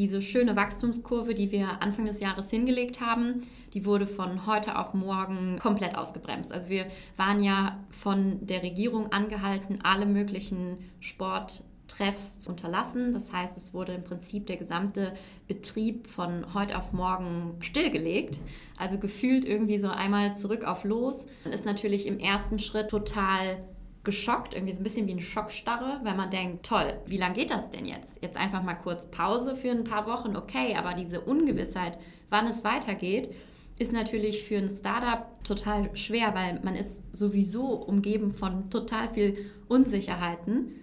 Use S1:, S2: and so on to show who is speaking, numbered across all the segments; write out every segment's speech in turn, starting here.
S1: diese schöne Wachstumskurve, die wir Anfang des Jahres hingelegt haben, die wurde von heute auf morgen komplett ausgebremst. Also wir waren ja von der Regierung angehalten, alle möglichen Sporttreffs zu unterlassen. Das heißt, es wurde im Prinzip der gesamte Betrieb von heute auf morgen stillgelegt. Also gefühlt irgendwie so einmal zurück auf los. Ist natürlich im ersten Schritt total geschockt, irgendwie so ein bisschen wie eine Schockstarre, weil man denkt, toll, wie lange geht das denn jetzt? Jetzt einfach mal kurz Pause für ein paar Wochen, okay, aber diese Ungewissheit, wann es weitergeht, ist natürlich für ein Startup total schwer, weil man ist sowieso umgeben von total viel Unsicherheiten.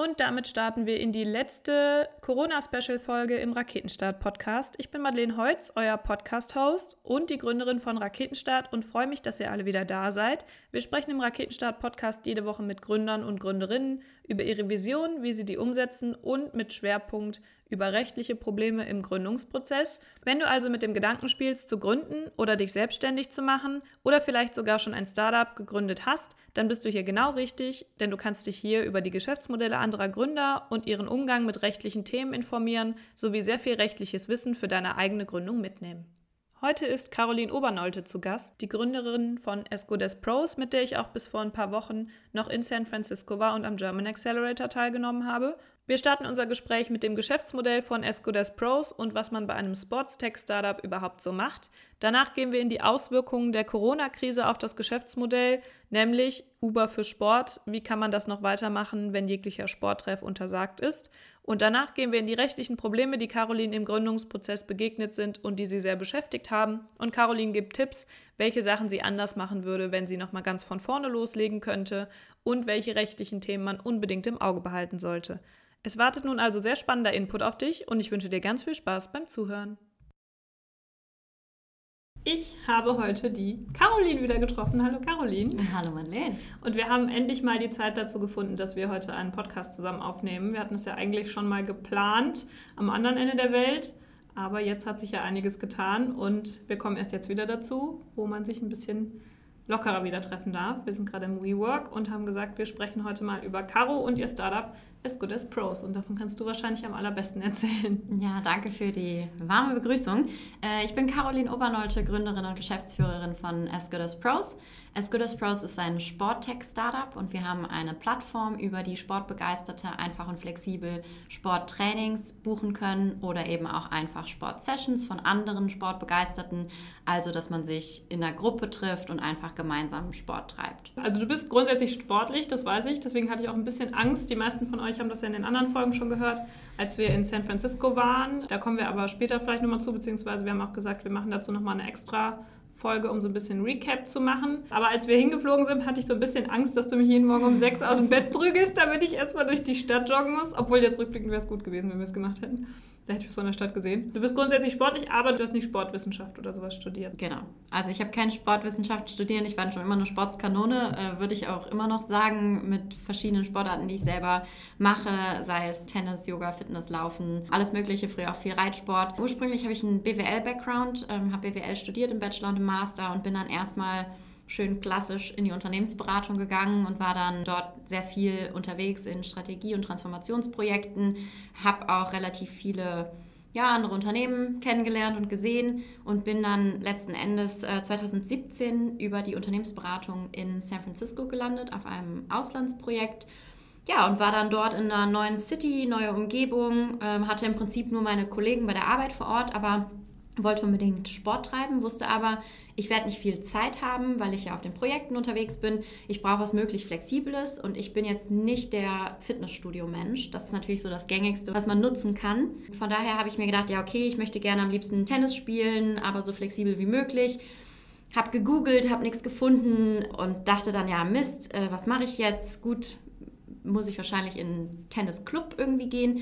S2: Und damit starten wir in die letzte Corona-Special-Folge im Raketenstart-Podcast. Ich bin Madeleine Heutz, euer Podcast-Host und die Gründerin von Raketenstart und freue mich, dass ihr alle wieder da seid. Wir sprechen im Raketenstart-Podcast jede Woche mit Gründern und Gründerinnen über ihre Vision, wie sie die umsetzen und mit Schwerpunkt über rechtliche Probleme im Gründungsprozess. Wenn du also mit dem Gedanken spielst, zu gründen oder dich selbstständig zu machen oder vielleicht sogar schon ein Startup gegründet hast, dann bist du hier genau richtig, denn du kannst dich hier über die Geschäftsmodelle anderer Gründer und ihren Umgang mit rechtlichen Themen informieren, sowie sehr viel rechtliches Wissen für deine eigene Gründung mitnehmen. Heute ist Caroline Obernolte zu Gast, die Gründerin von Escodes Pros, mit der ich auch bis vor ein paar Wochen noch in San Francisco war und am German Accelerator teilgenommen habe. Wir starten unser Gespräch mit dem Geschäftsmodell von Escodes Pros und was man bei einem Sports-Tech-Startup überhaupt so macht. Danach gehen wir in die Auswirkungen der Corona-Krise auf das Geschäftsmodell, nämlich Uber für Sport. Wie kann man das noch weitermachen, wenn jeglicher Sporttreff untersagt ist? Und danach gehen wir in die rechtlichen Probleme, die Caroline im Gründungsprozess begegnet sind und die sie sehr beschäftigt haben. Und Caroline gibt Tipps, welche Sachen sie anders machen würde, wenn sie nochmal ganz von vorne loslegen könnte und welche rechtlichen Themen man unbedingt im Auge behalten sollte. Es wartet nun also sehr spannender Input auf dich und ich wünsche dir ganz viel Spaß beim Zuhören. Ich habe heute die Caroline wieder getroffen. Hallo Caroline.
S1: Hallo Madeleine.
S2: Und wir haben endlich mal die Zeit dazu gefunden, dass wir heute einen Podcast zusammen aufnehmen. Wir hatten es ja eigentlich schon mal geplant am anderen Ende der Welt. Aber jetzt hat sich ja einiges getan und wir kommen erst jetzt wieder dazu, wo man sich ein bisschen lockerer wieder treffen darf. Wir sind gerade im WeWork und haben gesagt, wir sprechen heute mal über Caro und ihr Startup as good as pros. Und davon kannst du wahrscheinlich am allerbesten erzählen.
S1: Ja, danke für die warme Begrüßung. Äh, ich bin Caroline Obernolte, Gründerin und Geschäftsführerin von As Good as Pros. As Good as Pros ist ein Sporttech-Startup und wir haben eine Plattform, über die Sportbegeisterte einfach und flexibel Sporttrainings buchen können oder eben auch einfach Sportsessions von anderen Sportbegeisterten. Also, dass man sich in einer Gruppe trifft und einfach gemeinsam Sport treibt.
S2: Also, du bist grundsätzlich sportlich, das weiß ich. Deswegen hatte ich auch ein bisschen Angst. Die meisten von euch haben das ja in den anderen Folgen schon gehört, als wir in San Francisco waren. Da kommen wir aber später vielleicht nochmal zu, beziehungsweise wir haben auch gesagt, wir machen dazu nochmal eine extra Folge, um so ein bisschen Recap zu machen. Aber als wir hingeflogen sind, hatte ich so ein bisschen Angst, dass du mich jeden Morgen um sechs aus dem Bett prügelst, damit ich erstmal durch die Stadt joggen muss. Obwohl jetzt rückblickend wäre es gut gewesen, wenn wir es gemacht hätten. Da hätte ich was von der Stadt gesehen. Du bist grundsätzlich sportlich, aber du hast nicht Sportwissenschaft oder sowas studiert.
S1: Genau. Also ich habe keine Sportwissenschaft studiert. Ich war schon immer eine Sportskanone, äh, würde ich auch immer noch sagen, mit verschiedenen Sportarten, die ich selber mache, sei es Tennis, Yoga, Fitness, Laufen, alles Mögliche, früher auch viel Reitsport. Ursprünglich habe ich einen BWL-Background, ähm, habe BWL studiert im Bachelor und im Master und bin dann erstmal schön klassisch in die Unternehmensberatung gegangen und war dann dort sehr viel unterwegs in Strategie- und Transformationsprojekten, habe auch relativ viele ja, andere Unternehmen kennengelernt und gesehen und bin dann letzten Endes äh, 2017 über die Unternehmensberatung in San Francisco gelandet auf einem Auslandsprojekt. Ja, und war dann dort in einer neuen City, neue Umgebung, ähm, hatte im Prinzip nur meine Kollegen bei der Arbeit vor Ort, aber wollte unbedingt Sport treiben, wusste aber, ich werde nicht viel Zeit haben, weil ich ja auf den Projekten unterwegs bin. Ich brauche was möglich Flexibles und ich bin jetzt nicht der Fitnessstudio-Mensch. Das ist natürlich so das Gängigste, was man nutzen kann. Von daher habe ich mir gedacht, ja, okay, ich möchte gerne am liebsten Tennis spielen, aber so flexibel wie möglich. Habe gegoogelt, habe nichts gefunden und dachte dann, ja, Mist, äh, was mache ich jetzt? Gut, muss ich wahrscheinlich in einen Tennisclub irgendwie gehen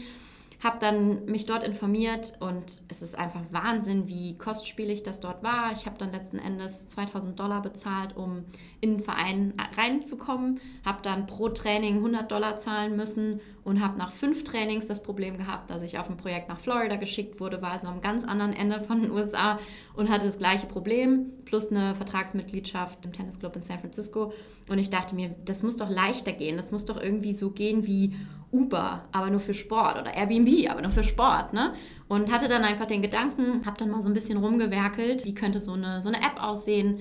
S1: habe dann mich dort informiert und es ist einfach Wahnsinn, wie kostspielig das dort war. Ich habe dann letzten Endes 2000 Dollar bezahlt, um in den Verein reinzukommen, habe dann pro Training 100 Dollar zahlen müssen und habe nach fünf Trainings das Problem gehabt, dass ich auf ein Projekt nach Florida geschickt wurde, war also am ganz anderen Ende von den USA und hatte das gleiche Problem, plus eine Vertragsmitgliedschaft im Tennisclub in San Francisco. Und ich dachte mir, das muss doch leichter gehen, das muss doch irgendwie so gehen wie Uber, aber nur für Sport oder Airbnb, aber nur für Sport, ne? Und hatte dann einfach den Gedanken, habe dann mal so ein bisschen rumgewerkelt, wie könnte so eine, so eine App aussehen.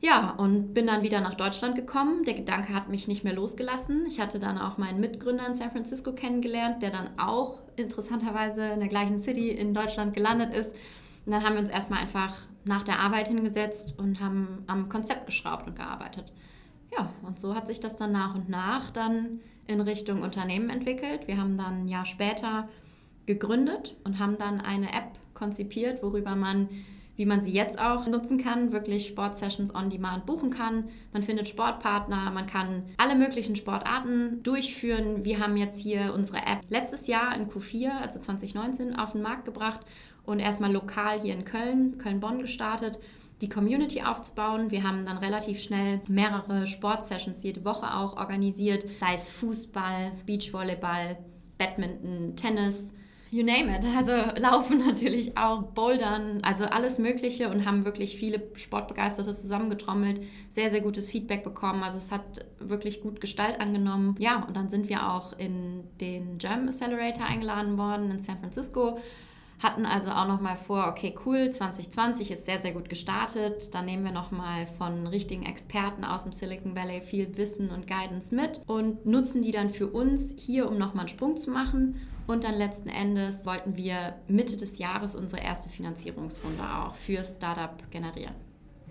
S1: Ja, und bin dann wieder nach Deutschland gekommen. Der Gedanke hat mich nicht mehr losgelassen. Ich hatte dann auch meinen Mitgründer in San Francisco kennengelernt, der dann auch interessanterweise in der gleichen City in Deutschland gelandet ist. Und dann haben wir uns erstmal einfach nach der Arbeit hingesetzt und haben am Konzept geschraubt und gearbeitet. Ja, und so hat sich das dann nach und nach dann in Richtung Unternehmen entwickelt. Wir haben dann ein Jahr später gegründet und haben dann eine App konzipiert, worüber man, wie man sie jetzt auch nutzen kann, wirklich Sportsessions on Demand buchen kann. Man findet Sportpartner, man kann alle möglichen Sportarten durchführen. Wir haben jetzt hier unsere App letztes Jahr in Q4, also 2019, auf den Markt gebracht und erstmal lokal hier in Köln, Köln-Bonn gestartet die Community aufzubauen. Wir haben dann relativ schnell mehrere Sportsessions jede Woche auch organisiert, sei es Fußball, Beachvolleyball, Badminton, Tennis, you name it. Also laufen natürlich auch, bouldern, also alles Mögliche und haben wirklich viele Sportbegeisterte zusammengetrommelt, sehr, sehr gutes Feedback bekommen. Also es hat wirklich gut Gestalt angenommen. Ja, und dann sind wir auch in den German Accelerator eingeladen worden in San Francisco hatten also auch noch mal vor, okay, cool, 2020 ist sehr, sehr gut gestartet. Dann nehmen wir noch mal von richtigen Experten aus dem Silicon Valley viel Wissen und Guidance mit und nutzen die dann für uns hier, um noch mal einen Sprung zu machen. Und dann letzten Endes wollten wir Mitte des Jahres unsere erste Finanzierungsrunde auch für Startup generieren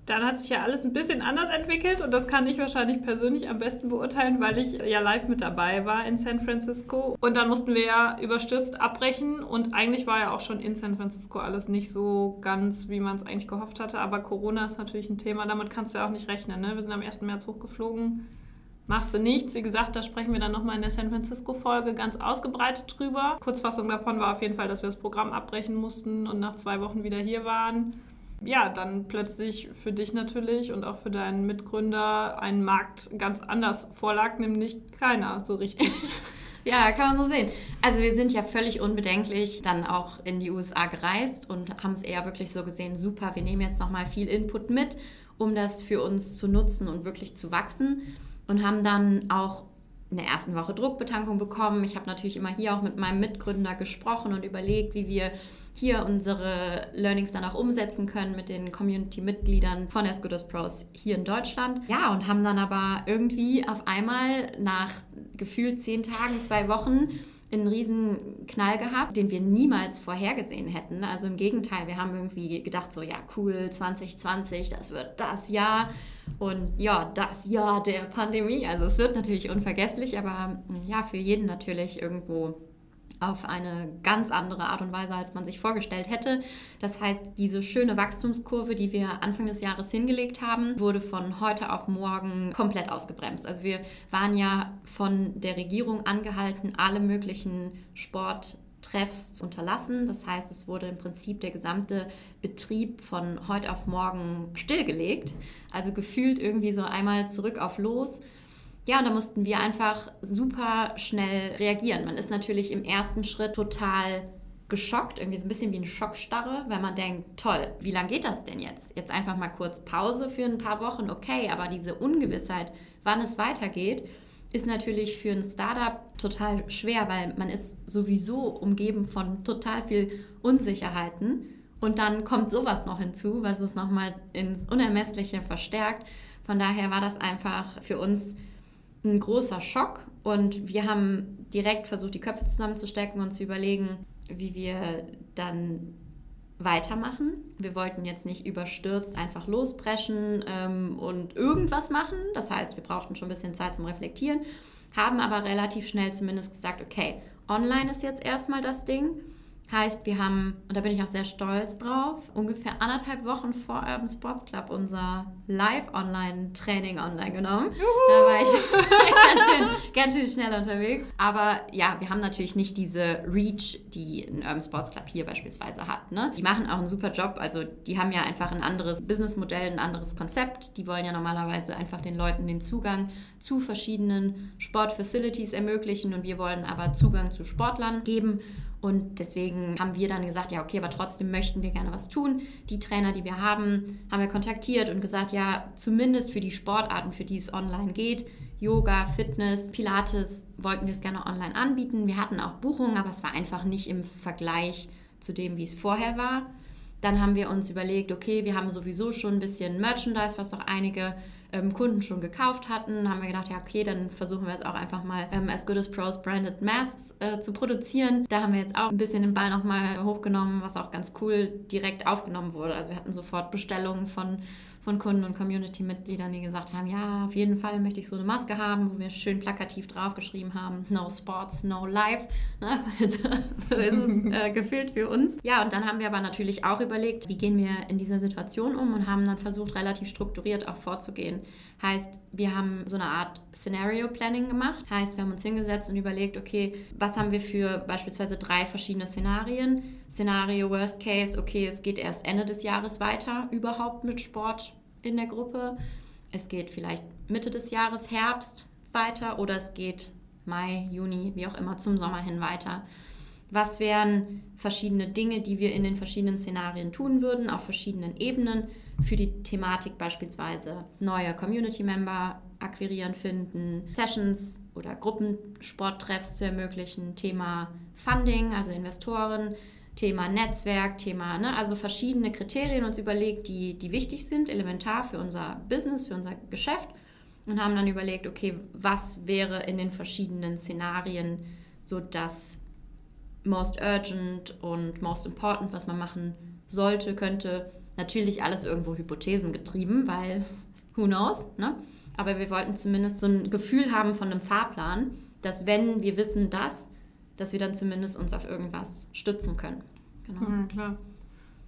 S2: dann hat sich ja alles ein bisschen anders entwickelt und das kann ich wahrscheinlich persönlich am besten beurteilen, weil ich ja live mit dabei war in San Francisco. Und dann mussten wir ja überstürzt abbrechen und eigentlich war ja auch schon in San Francisco alles nicht so ganz, wie man es eigentlich gehofft hatte. Aber Corona ist natürlich ein Thema, damit kannst du ja auch nicht rechnen. Ne? Wir sind am 1. März hochgeflogen. Machst du nichts. Wie gesagt, da sprechen wir dann nochmal in der San Francisco-Folge ganz ausgebreitet drüber. Kurzfassung davon war auf jeden Fall, dass wir das Programm abbrechen mussten und nach zwei Wochen wieder hier waren ja, dann plötzlich für dich natürlich und auch für deinen Mitgründer ein Markt ganz anders vorlag, nämlich keiner so richtig.
S1: ja, kann man so sehen. Also wir sind ja völlig unbedenklich dann auch in die USA gereist und haben es eher wirklich so gesehen, super, wir nehmen jetzt nochmal viel Input mit, um das für uns zu nutzen und wirklich zu wachsen und haben dann auch in der ersten Woche Druckbetankung bekommen. Ich habe natürlich immer hier auch mit meinem Mitgründer gesprochen und überlegt, wie wir hier unsere Learnings dann auch umsetzen können mit den Community-Mitgliedern von As Pros hier in Deutschland. Ja, und haben dann aber irgendwie auf einmal nach gefühlt zehn Tagen, zwei Wochen einen riesen Knall gehabt, den wir niemals vorhergesehen hätten. Also im Gegenteil, wir haben irgendwie gedacht, so ja, cool, 2020, das wird das Jahr. Und ja, das Jahr der Pandemie. Also es wird natürlich unvergesslich, aber ja, für jeden natürlich irgendwo auf eine ganz andere Art und Weise, als man sich vorgestellt hätte. Das heißt, diese schöne Wachstumskurve, die wir Anfang des Jahres hingelegt haben, wurde von heute auf morgen komplett ausgebremst. Also wir waren ja von der Regierung angehalten, alle möglichen Sporttreffs zu unterlassen. Das heißt, es wurde im Prinzip der gesamte Betrieb von heute auf morgen stillgelegt. Also gefühlt irgendwie so einmal zurück auf los ja, und da mussten wir einfach super schnell reagieren. Man ist natürlich im ersten Schritt total geschockt, irgendwie so ein bisschen wie eine Schockstarre, weil man denkt, toll, wie lange geht das denn jetzt? Jetzt einfach mal kurz Pause für ein paar Wochen, okay, aber diese Ungewissheit, wann es weitergeht, ist natürlich für ein Startup total schwer, weil man ist sowieso umgeben von total viel Unsicherheiten und dann kommt sowas noch hinzu, was es nochmal ins Unermessliche verstärkt. Von daher war das einfach für uns ein großer Schock und wir haben direkt versucht, die Köpfe zusammenzustecken und zu überlegen, wie wir dann weitermachen. Wir wollten jetzt nicht überstürzt einfach losbrechen ähm, und irgendwas machen. Das heißt, wir brauchten schon ein bisschen Zeit zum Reflektieren, haben aber relativ schnell zumindest gesagt, okay, online ist jetzt erstmal das Ding. Heißt, wir haben, und da bin ich auch sehr stolz drauf, ungefähr anderthalb Wochen vor Urban Sports Club unser Live-Online-Training online genommen. Juhu. Da war ich ganz, schön, ganz schön schnell unterwegs. Aber ja, wir haben natürlich nicht diese Reach, die ein Urban Sports Club hier beispielsweise hat. Ne? Die machen auch einen super Job. Also die haben ja einfach ein anderes Businessmodell, ein anderes Konzept. Die wollen ja normalerweise einfach den Leuten den Zugang zu verschiedenen Sportfacilities ermöglichen und wir wollen aber Zugang zu Sportlern geben. Und deswegen haben wir dann gesagt, ja, okay, aber trotzdem möchten wir gerne was tun. Die Trainer, die wir haben, haben wir kontaktiert und gesagt, ja, zumindest für die Sportarten, für die es online geht, Yoga, Fitness, Pilates wollten wir es gerne online anbieten. Wir hatten auch Buchungen, aber es war einfach nicht im Vergleich zu dem, wie es vorher war. Dann haben wir uns überlegt, okay, wir haben sowieso schon ein bisschen Merchandise, was auch einige ähm, Kunden schon gekauft hatten. Haben wir gedacht, ja, okay, dann versuchen wir jetzt auch einfach mal ähm, As Good as Pros Branded Masks äh, zu produzieren. Da haben wir jetzt auch ein bisschen den Ball nochmal hochgenommen, was auch ganz cool direkt aufgenommen wurde. Also wir hatten sofort Bestellungen von von Kunden und Community-Mitgliedern, die gesagt haben, ja, auf jeden Fall möchte ich so eine Maske haben, wo wir schön plakativ draufgeschrieben haben, no sports, no life. Ne? so ist es äh, gefühlt für uns. Ja, und dann haben wir aber natürlich auch überlegt, wie gehen wir in dieser Situation um und haben dann versucht, relativ strukturiert auch vorzugehen. Heißt, wir haben so eine Art Scenario Planning gemacht. Heißt, wir haben uns hingesetzt und überlegt, okay, was haben wir für beispielsweise drei verschiedene Szenarien? Szenario Worst Case, okay, es geht erst Ende des Jahres weiter überhaupt mit Sport in der Gruppe. Es geht vielleicht Mitte des Jahres, Herbst weiter oder es geht Mai, Juni, wie auch immer, zum Sommer hin weiter. Was wären verschiedene Dinge, die wir in den verschiedenen Szenarien tun würden, auf verschiedenen Ebenen für die Thematik beispielsweise neue Community-Member akquirieren, finden, Sessions oder Gruppensporttreffs zu ermöglichen, Thema Funding, also Investoren, Thema Netzwerk, Thema, ne, also verschiedene Kriterien uns überlegt, die, die wichtig sind, elementar für unser Business, für unser Geschäft und haben dann überlegt, okay, was wäre in den verschiedenen Szenarien so das most urgent und most important, was man machen sollte, könnte. Natürlich alles irgendwo Hypothesen getrieben, weil who knows, ne? Aber wir wollten zumindest so ein Gefühl haben von einem Fahrplan, dass wenn wir wissen das, dass wir dann zumindest uns auf irgendwas stützen können.
S2: Genau. Ja, klar.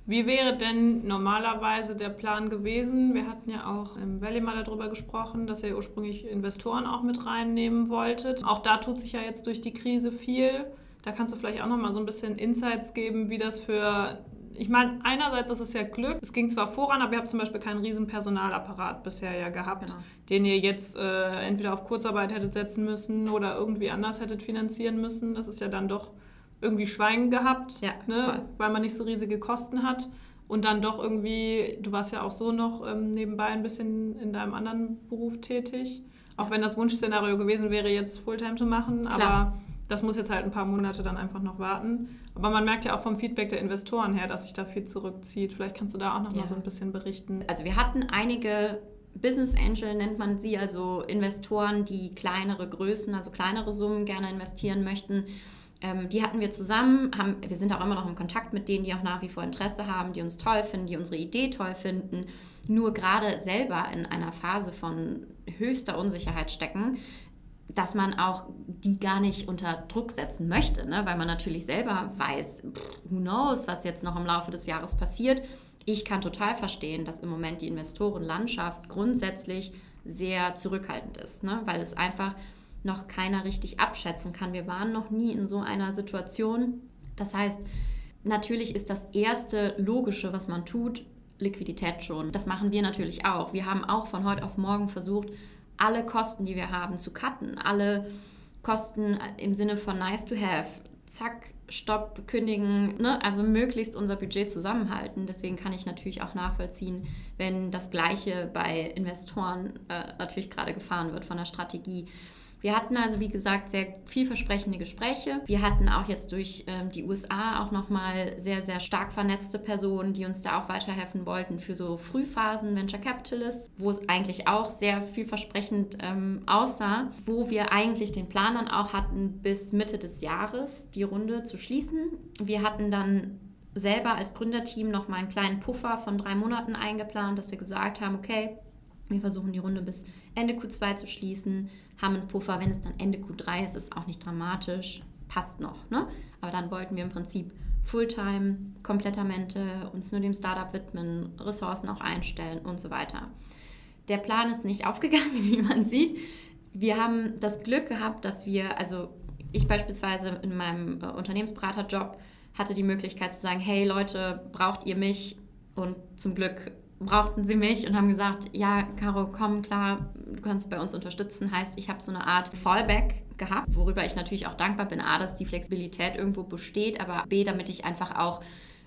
S2: Wie wäre denn normalerweise der Plan gewesen? Wir hatten ja auch im Valley mal darüber gesprochen, dass ihr ursprünglich Investoren auch mit reinnehmen wolltet. Auch da tut sich ja jetzt durch die Krise viel. Da kannst du vielleicht auch noch mal so ein bisschen Insights geben, wie das für ich meine, einerseits ist es ja Glück. Es ging zwar voran, aber ihr habt zum Beispiel keinen riesen Personalapparat bisher ja gehabt, genau. den ihr jetzt äh, entweder auf Kurzarbeit hättet setzen müssen oder irgendwie anders hättet finanzieren müssen. Das ist ja dann doch irgendwie Schwein gehabt, ja, ne? weil man nicht so riesige Kosten hat. Und dann doch irgendwie, du warst ja auch so noch ähm, nebenbei ein bisschen in deinem anderen Beruf tätig. Auch ja. wenn das Wunschszenario gewesen wäre, jetzt Fulltime zu machen. Klar. Aber das muss jetzt halt ein paar Monate dann einfach noch warten. Aber man merkt ja auch vom Feedback der Investoren her, dass sich da viel zurückzieht. Vielleicht kannst du da auch noch ja. mal so ein bisschen berichten.
S1: Also wir hatten einige Business Angel nennt man sie, also Investoren, die kleinere Größen, also kleinere Summen gerne investieren möchten. Ähm, die hatten wir zusammen, haben, wir sind auch immer noch im Kontakt mit denen, die auch nach wie vor Interesse haben, die uns toll finden, die unsere Idee toll finden, nur gerade selber in einer Phase von höchster Unsicherheit stecken, dass man auch die gar nicht unter Druck setzen möchte, ne? weil man natürlich selber weiß, pff, who knows, was jetzt noch im Laufe des Jahres passiert. Ich kann total verstehen, dass im Moment die Investorenlandschaft grundsätzlich sehr zurückhaltend ist, ne? weil es einfach noch keiner richtig abschätzen kann. Wir waren noch nie in so einer Situation. Das heißt, natürlich ist das erste Logische, was man tut, Liquidität schon. Das machen wir natürlich auch. Wir haben auch von heute auf morgen versucht, alle Kosten, die wir haben, zu cutten. Alle Kosten im Sinne von nice to have. Zack, Stopp, kündigen, ne? also möglichst unser Budget zusammenhalten. Deswegen kann ich natürlich auch nachvollziehen, wenn das Gleiche bei Investoren äh, natürlich gerade gefahren wird von der Strategie. Wir hatten also, wie gesagt, sehr vielversprechende Gespräche. Wir hatten auch jetzt durch ähm, die USA auch nochmal sehr, sehr stark vernetzte Personen, die uns da auch weiterhelfen wollten für so Frühphasen Venture Capitalists, wo es eigentlich auch sehr vielversprechend ähm, aussah, wo wir eigentlich den Plan dann auch hatten, bis Mitte des Jahres die Runde zu schließen. Wir hatten dann selber als Gründerteam noch mal einen kleinen Puffer von drei Monaten eingeplant, dass wir gesagt haben, okay, wir versuchen die Runde bis Ende Q2 zu schließen, haben einen Puffer. Wenn es dann Ende Q3 ist, ist auch nicht dramatisch, passt noch. Ne? Aber dann wollten wir im Prinzip Fulltime, Komplettamente, uns nur dem Startup widmen, Ressourcen auch einstellen und so weiter. Der Plan ist nicht aufgegangen, wie man sieht. Wir haben das Glück gehabt, dass wir, also ich beispielsweise in meinem äh, Unternehmensberaterjob hatte die Möglichkeit zu sagen, hey Leute, braucht ihr mich? Und zum Glück brauchten sie mich und haben gesagt, ja, Caro, komm, klar, du kannst bei uns unterstützen. Heißt, ich habe so eine Art Fallback gehabt, worüber ich natürlich auch dankbar bin. A, dass die Flexibilität irgendwo besteht, aber B, damit ich einfach auch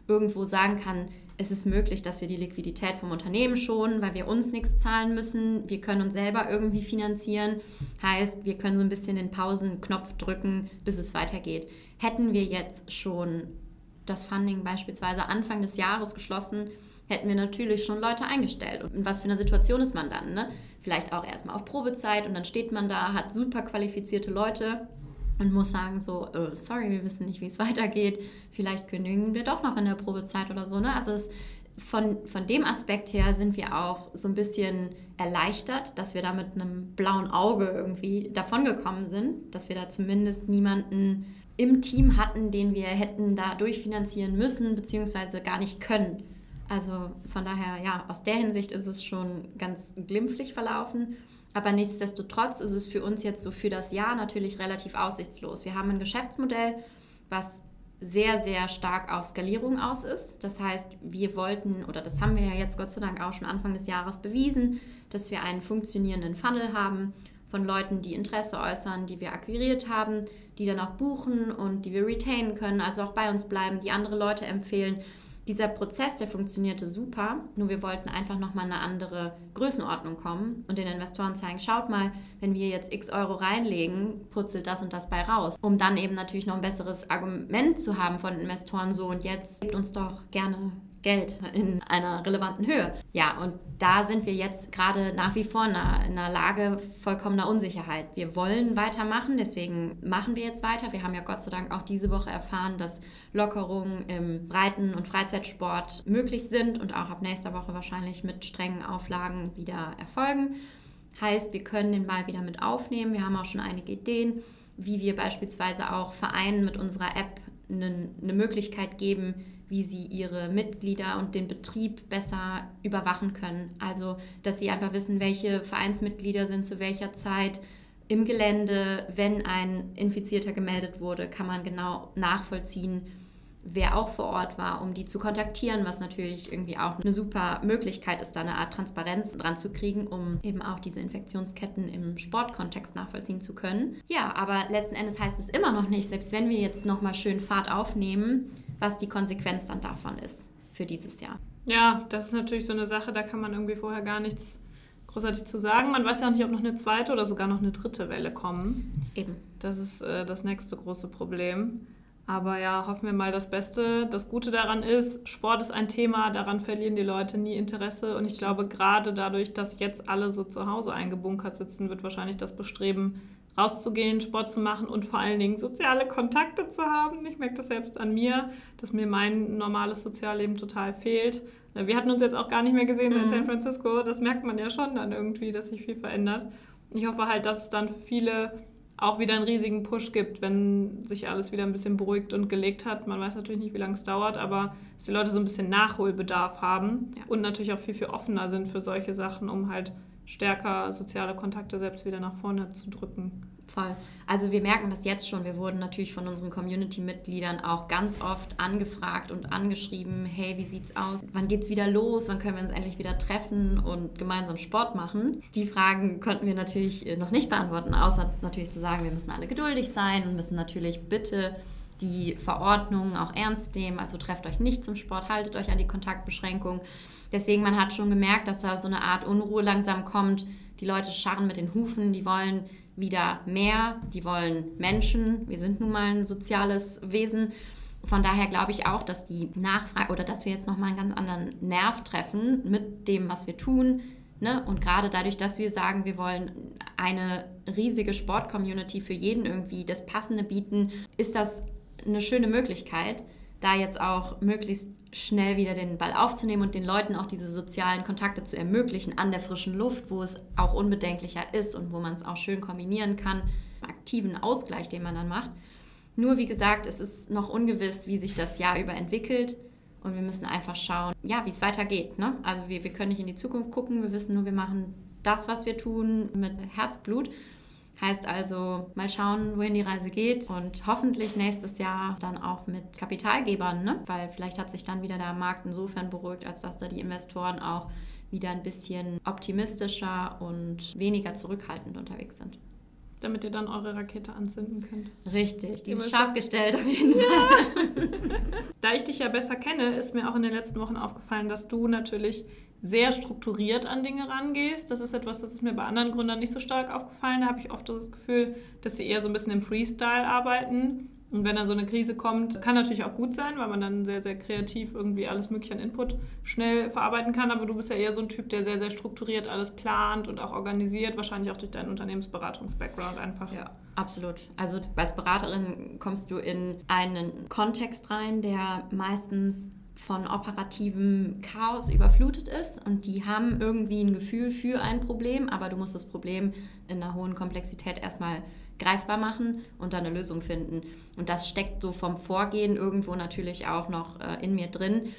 S1: irgendwo sagen kann, es ist möglich, dass wir die Liquidität vom Unternehmen schonen, weil wir uns nichts zahlen müssen. Wir können uns selber irgendwie finanzieren. Heißt, wir können so ein bisschen den Pausenknopf drücken, bis es weitergeht. Hätten wir jetzt schon das Funding beispielsweise Anfang des Jahres geschlossen, hätten wir natürlich schon Leute eingestellt. Und in was für einer Situation ist man dann? Ne? Vielleicht auch erstmal auf Probezeit und dann steht man da, hat super qualifizierte Leute und muss sagen so, oh, sorry, wir wissen nicht, wie es weitergeht. Vielleicht kündigen wir doch noch in der Probezeit oder so. Ne? Also es, von, von dem Aspekt her sind wir auch so ein bisschen erleichtert, dass wir da mit einem blauen Auge irgendwie davongekommen sind, dass wir da zumindest niemanden im Team hatten, den wir hätten da durchfinanzieren müssen, beziehungsweise gar nicht können. Also von daher, ja, aus der Hinsicht ist es schon ganz glimpflich verlaufen. Aber nichtsdestotrotz ist es für uns jetzt so für das Jahr natürlich relativ aussichtslos. Wir haben ein Geschäftsmodell, was sehr, sehr stark auf Skalierung aus ist. Das heißt, wir wollten, oder das haben wir ja jetzt Gott sei Dank auch schon Anfang des Jahres bewiesen, dass wir einen funktionierenden Funnel haben von Leuten, die Interesse äußern, die wir akquiriert haben, die dann auch buchen und die wir retainen können, also auch bei uns bleiben, die andere Leute empfehlen dieser Prozess, der funktionierte super, nur wir wollten einfach nochmal eine andere Größenordnung kommen und den Investoren zeigen, schaut mal, wenn wir jetzt x Euro reinlegen, putzelt das und das bei raus. Um dann eben natürlich noch ein besseres Argument zu haben von Investoren, so und jetzt gebt uns doch gerne Geld in einer relevanten Höhe. Ja, und da sind wir jetzt gerade nach wie vor in einer, in einer, Lage vollkommener Unsicherheit. Wir wollen weitermachen, deswegen machen wir jetzt weiter. Wir haben ja Gott sei Dank auch diese Woche erfahren, dass Lockerungen im Breiten- und Freizeitsport möglich sind und auch ab nächster Woche wahrscheinlich mit strengen Auflagen wieder erfolgen. Heißt, wir können den Ball wieder mit aufnehmen. Wir haben auch schon einige Ideen, wie wir beispielsweise auch Vereinen mit unserer App eine, eine Möglichkeit geben, wie sie ihre Mitglieder und den Betrieb besser überwachen können. Also, dass sie einfach wissen, welche Vereinsmitglieder sind zu welcher Zeit im Gelände. Wenn ein Infizierter gemeldet wurde, kann man genau nachvollziehen, wer auch vor Ort war, um die zu kontaktieren, was natürlich irgendwie auch eine super Möglichkeit ist, da eine Art Transparenz dran zu kriegen, um eben auch diese Infektionsketten im Sportkontext nachvollziehen zu können. Ja, aber letzten Endes heißt es immer noch nicht, selbst wenn wir jetzt nochmal schön Fahrt aufnehmen, was die Konsequenz dann davon ist für dieses Jahr.
S2: Ja, das ist natürlich so eine Sache, da kann man irgendwie vorher gar nichts großartig zu sagen. Man weiß ja auch nicht, ob noch eine zweite oder sogar noch eine dritte Welle kommen.
S1: Eben.
S2: Das ist äh, das nächste große Problem. Aber ja, hoffen wir mal das Beste. Das Gute daran ist, Sport ist ein Thema, daran verlieren die Leute nie Interesse. Und ich glaube, gerade dadurch, dass jetzt alle so zu Hause eingebunkert sitzen, wird wahrscheinlich das Bestreben, rauszugehen, Sport zu machen und vor allen Dingen soziale Kontakte zu haben. Ich merke das selbst an mir, dass mir mein normales Sozialleben total fehlt. Wir hatten uns jetzt auch gar nicht mehr gesehen seit mhm. San Francisco. Das merkt man ja schon dann irgendwie, dass sich viel verändert. Ich hoffe halt, dass es dann viele auch wieder einen riesigen Push gibt, wenn sich alles wieder ein bisschen beruhigt und gelegt hat. Man weiß natürlich nicht, wie lange es dauert, aber dass die Leute so ein bisschen Nachholbedarf haben ja. und natürlich auch viel, viel offener sind für solche Sachen, um halt stärker soziale Kontakte selbst wieder nach vorne zu drücken.
S1: Voll. Also wir merken das jetzt schon. Wir wurden natürlich von unseren Community-Mitgliedern auch ganz oft angefragt und angeschrieben, hey, wie sieht's aus? Wann geht's wieder los? Wann können wir uns endlich wieder treffen und gemeinsam Sport machen? Die Fragen konnten wir natürlich äh, noch nicht beantworten, außer natürlich zu sagen, wir müssen alle geduldig sein und müssen natürlich bitte die Verordnungen auch ernst nehmen. Also trefft euch nicht zum Sport, haltet euch an die Kontaktbeschränkungen. Deswegen, man hat schon gemerkt, dass da so eine Art Unruhe langsam kommt. Die Leute scharren mit den Hufen, die wollen wieder mehr, die wollen Menschen. Wir sind nun mal ein soziales Wesen. Von daher glaube ich auch, dass die Nachfrage oder dass wir jetzt nochmal einen ganz anderen Nerv treffen mit dem, was wir tun. Ne? Und gerade dadurch, dass wir sagen, wir wollen eine riesige Sport-Community für jeden irgendwie das Passende bieten, ist das eine schöne Möglichkeit, da jetzt auch möglichst schnell wieder den Ball aufzunehmen und den Leuten auch diese sozialen Kontakte zu ermöglichen an der frischen Luft, wo es auch unbedenklicher ist und wo man es auch schön kombinieren kann, aktiven Ausgleich, den man dann macht. Nur wie gesagt, es ist noch ungewiss, wie sich das Jahr über entwickelt und wir müssen einfach schauen, ja, wie es weitergeht. Ne? Also wir, wir können nicht in die Zukunft gucken, wir wissen nur, wir machen das, was wir tun mit Herzblut Heißt also, mal schauen, wohin die Reise geht und hoffentlich nächstes Jahr dann auch mit Kapitalgebern, ne? weil vielleicht hat sich dann wieder der Markt insofern beruhigt, als dass da die Investoren auch wieder ein bisschen optimistischer und weniger zurückhaltend unterwegs sind.
S2: damit ihr dann eure Rakete anzünden könnt.
S1: Richtig, die ist scharf gestellt auf jeden Fall.
S2: da ich dich ja besser kenne, ist mir auch in den letzten Wochen aufgefallen, dass du natürlich sehr strukturiert an Dinge rangehst. Das ist etwas, das ist mir bei anderen Gründern nicht so stark aufgefallen. Da habe ich oft das Gefühl, dass sie eher so ein bisschen im Freestyle arbeiten und wenn dann so eine Krise kommt, kann natürlich auch gut sein, weil man dann sehr, sehr kreativ irgendwie alles Mögliche an Input schnell verarbeiten kann. Aber du bist ja eher so ein Typ, der sehr, sehr strukturiert alles plant und auch organisiert, wahrscheinlich auch durch deinen Unternehmensberatungs-Background einfach.
S1: Ja, absolut. Also als Beraterin kommst du in einen Kontext rein, der meistens von operativem Chaos überflutet ist und die haben irgendwie ein Gefühl für ein Problem, aber du musst das Problem in einer hohen Komplexität erstmal greifbar machen und dann eine Lösung finden. Und das steckt so vom Vorgehen irgendwo natürlich auch noch äh, in mir drin.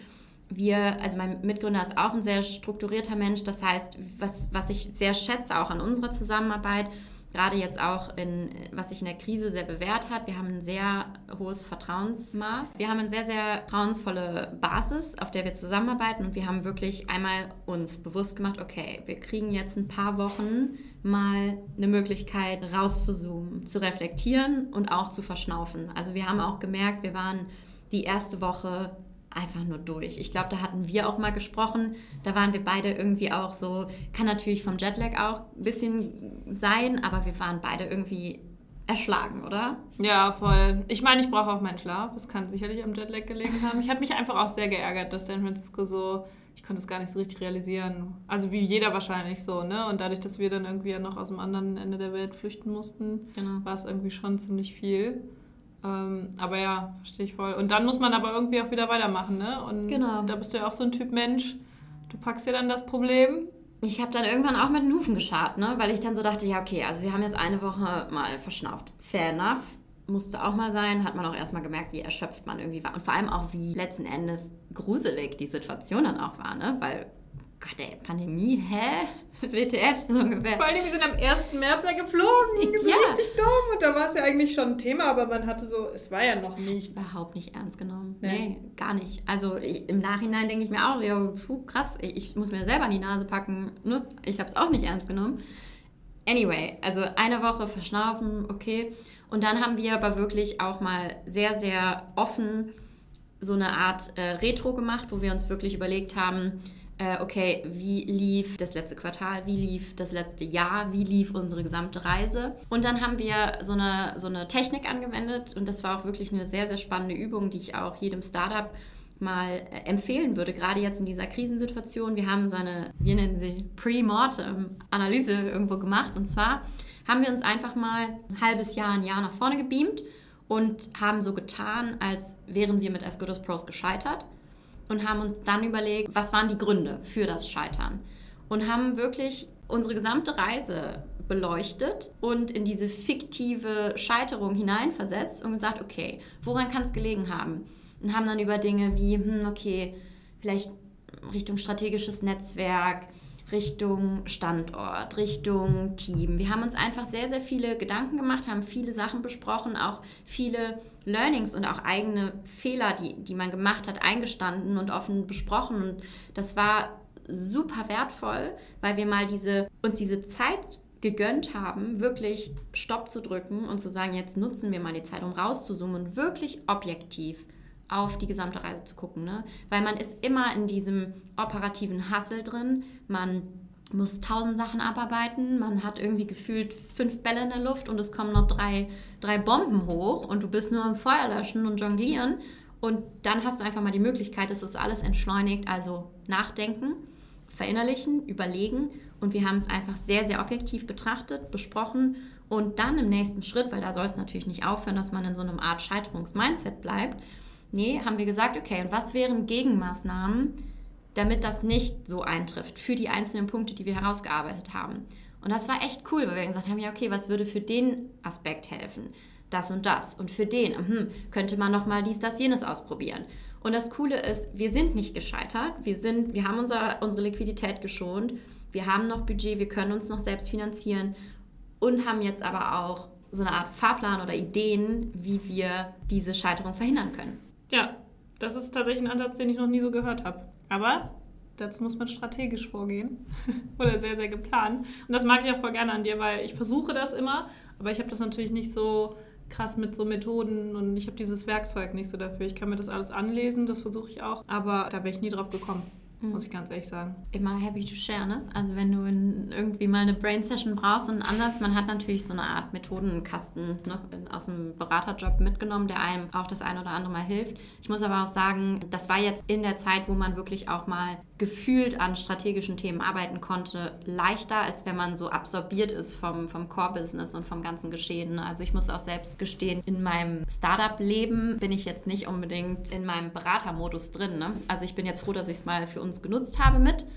S1: Wir, also mein Mitgründer ist auch ein sehr strukturierter Mensch. Das heißt, was, was ich sehr schätze auch an unserer Zusammenarbeit, gerade jetzt auch in, was sich in der Krise sehr bewährt hat. Wir haben ein sehr hohes Vertrauensmaß. Wir haben eine sehr, sehr vertrauensvolle Basis, auf der wir zusammenarbeiten und wir haben wirklich einmal uns bewusst gemacht, okay, wir kriegen jetzt ein paar Wochen mal eine Möglichkeit rauszuzoomen, zu reflektieren und auch zu verschnaufen. Also wir haben auch gemerkt, wir waren die erste Woche einfach nur durch. Ich glaube, da hatten wir auch mal gesprochen. Da waren wir beide irgendwie auch so, kann natürlich vom Jetlag auch ein bisschen sein, aber wir waren beide irgendwie erschlagen, oder?
S2: Ja, voll. Ich meine, ich brauche auch meinen Schlaf. Das kann sicherlich am Jetlag gelegen haben. Ich habe mich einfach auch sehr geärgert, dass San Francisco so, ich konnte es gar nicht so richtig realisieren. Also wie jeder wahrscheinlich so, ne? Und dadurch, dass wir dann irgendwie noch aus dem anderen Ende der Welt flüchten mussten, genau. war es irgendwie schon ziemlich viel. Ähm, aber ja, verstehe ich voll. Und dann muss man aber irgendwie auch wieder weitermachen, ne? Und genau. da bist du ja auch so ein Typ Mensch. Du packst dir dann das Problem.
S1: Ich habe dann irgendwann auch mit den Hufen geschart, ne? Weil ich dann so dachte, ja, okay, also wir haben jetzt eine Woche mal verschnauft. Fair enough. Musste auch mal sein, hat man auch erstmal gemerkt, wie erschöpft man irgendwie war. Und vor allem auch, wie letzten Endes gruselig die Situation dann auch war, ne? Weil, Gott, ey, Pandemie, hä? WTF so ungefähr.
S2: Vor allem, wir sind am 1. März ja geflogen. So ja. richtig dumm. Und da war es ja eigentlich schon ein Thema, aber man hatte so, es war ja noch nichts.
S1: Überhaupt nicht ernst genommen. Nee, nee gar nicht. Also ich, im Nachhinein denke ich mir auch, ja, puh, krass, ich, muss mir selber an die Nase packen. Ne? Ich habe es auch nicht ernst genommen. Anyway, also eine Woche verschnaufen, okay. Und dann haben wir aber wirklich auch mal sehr, sehr offen so eine Art äh, Retro gemacht, wo wir uns wirklich überlegt haben, okay, wie lief das letzte Quartal, wie lief das letzte Jahr, wie lief unsere gesamte Reise. Und dann haben wir so eine, so eine Technik angewendet und das war auch wirklich eine sehr, sehr spannende Übung, die ich auch jedem Startup mal äh, empfehlen würde, gerade jetzt in dieser Krisensituation. Wir haben so eine, wir nennen sie Pre-Mortem-Analyse irgendwo gemacht. Und zwar haben wir uns einfach mal ein halbes Jahr, ein Jahr nach vorne gebeamt und haben so getan, als wären wir mit as Pros gescheitert und haben uns dann überlegt, was waren die Gründe für das Scheitern und haben wirklich unsere gesamte Reise beleuchtet und in diese fiktive Scheiterung hineinversetzt und gesagt, okay, woran kann es gelegen haben? Und haben dann über Dinge wie, hm, okay, vielleicht Richtung strategisches Netzwerk, Richtung Standort, Richtung Team. Wir haben uns einfach sehr, sehr viele Gedanken gemacht, haben viele Sachen besprochen, auch viele Learnings und auch eigene Fehler, die, die man gemacht hat, eingestanden und offen besprochen. Und das war super wertvoll, weil wir mal diese, uns diese Zeit gegönnt haben, wirklich Stopp zu drücken und zu sagen, jetzt nutzen wir mal die Zeit, um rauszuzoomen und wirklich objektiv auf die gesamte Reise zu gucken. Ne? Weil man ist immer in diesem operativen Hustle drin. Man muss tausend Sachen abarbeiten, man hat irgendwie gefühlt fünf Bälle in der Luft und es kommen noch drei, drei Bomben hoch und du bist nur am Feuer löschen und jonglieren. Und dann hast du einfach mal die Möglichkeit, dass das alles entschleunigt, also nachdenken, verinnerlichen, überlegen. Und wir haben es einfach sehr, sehr objektiv betrachtet, besprochen und dann im nächsten Schritt, weil da soll es natürlich nicht aufhören, dass man in so einem Art Scheiterungsmindset bleibt. Nee, haben wir gesagt, okay, und was wären Gegenmaßnahmen, damit das nicht so eintrifft für die einzelnen Punkte, die wir herausgearbeitet haben. Und das war echt cool, weil wir gesagt haben, ja, okay, was würde für den Aspekt helfen? Das und das. Und für den, hm, könnte man noch mal dies, das, jenes ausprobieren. Und das Coole ist, wir sind nicht gescheitert. Wir, sind, wir haben unser, unsere Liquidität geschont. Wir haben noch Budget, wir können uns noch selbst finanzieren und haben jetzt aber auch so eine Art Fahrplan oder Ideen, wie wir diese Scheiterung verhindern können.
S2: Ja, das ist tatsächlich ein Ansatz, den ich noch nie so gehört habe. Aber dazu muss man strategisch vorgehen oder sehr, sehr geplant. Und das mag ich auch voll gerne an dir, weil ich versuche das immer, Aber ich habe das natürlich nicht so krass mit so Methoden und ich habe dieses Werkzeug nicht so dafür. Ich kann mir das alles anlesen, das versuche ich auch, aber da wäre ich nie drauf gekommen mhm. muss ich ganz ehrlich sagen.
S1: Immer happy to share, ne? Also wenn du irgendwie mal eine Brain Session brauchst und einen Ansatz, man hat natürlich so eine Art Methodenkasten ne, aus dem Beraterjob mitgenommen, der einem auch das ein oder andere Mal hilft. Ich muss aber auch sagen, das war jetzt in der Zeit, wo man wirklich auch mal gefühlt an strategischen Themen arbeiten konnte, leichter, als wenn man so absorbiert ist vom, vom Core-Business und vom ganzen Geschehen. Also ich muss auch selbst gestehen, in meinem Startup-Leben bin ich jetzt nicht unbedingt in meinem Beratermodus drin. Ne? Also ich bin jetzt froh, dass ich es mal für uns genutzt habe mit.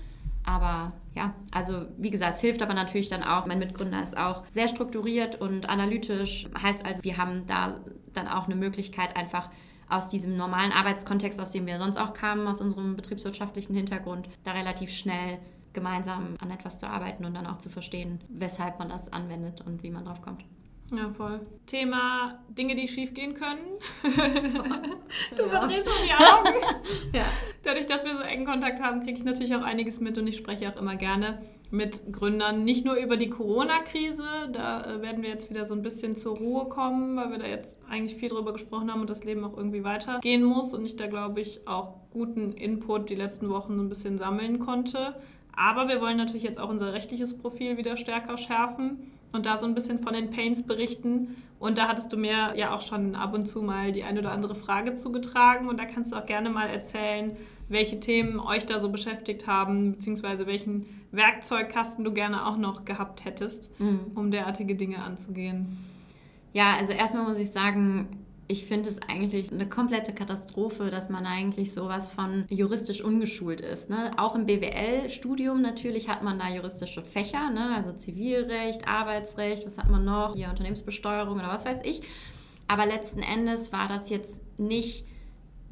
S1: Aber ja, also wie gesagt, es hilft aber natürlich dann auch. Mein Mitgründer ist auch sehr strukturiert und analytisch. Heißt also, wir haben da dann auch eine Möglichkeit, einfach aus diesem normalen Arbeitskontext, aus dem wir sonst auch kamen, aus unserem betriebswirtschaftlichen Hintergrund, da relativ schnell gemeinsam an etwas zu arbeiten und dann auch zu verstehen, weshalb man das anwendet und wie man drauf kommt.
S2: Ja, voll. Thema Dinge, die schief gehen können. du ja. verdrehst schon die Augen. ja. Dadurch, dass wir so engen Kontakt haben, kriege ich natürlich auch einiges mit und ich spreche auch immer gerne mit Gründern, nicht nur über die Corona-Krise, da äh, werden wir jetzt wieder so ein bisschen zur Ruhe kommen, weil wir da jetzt eigentlich viel drüber gesprochen haben und das Leben auch irgendwie weitergehen muss und ich da, glaube ich, auch guten Input die letzten Wochen so ein bisschen sammeln konnte. Aber wir wollen natürlich jetzt auch unser rechtliches Profil wieder stärker schärfen und da so ein bisschen von den Pains berichten. Und da hattest du mir ja auch schon ab und zu mal die eine oder andere Frage zugetragen. Und da kannst du auch gerne mal erzählen, welche Themen euch da so beschäftigt haben, beziehungsweise welchen Werkzeugkasten du gerne auch noch gehabt hättest, mhm. um derartige Dinge anzugehen.
S1: Ja, also erstmal muss ich sagen, ich finde es eigentlich eine komplette Katastrophe, dass man eigentlich sowas von juristisch ungeschult ist. Ne? Auch im BWL-Studium natürlich hat man da juristische Fächer, ne? also Zivilrecht, Arbeitsrecht, was hat man noch, hier Unternehmensbesteuerung oder was weiß ich. Aber letzten Endes war das jetzt nicht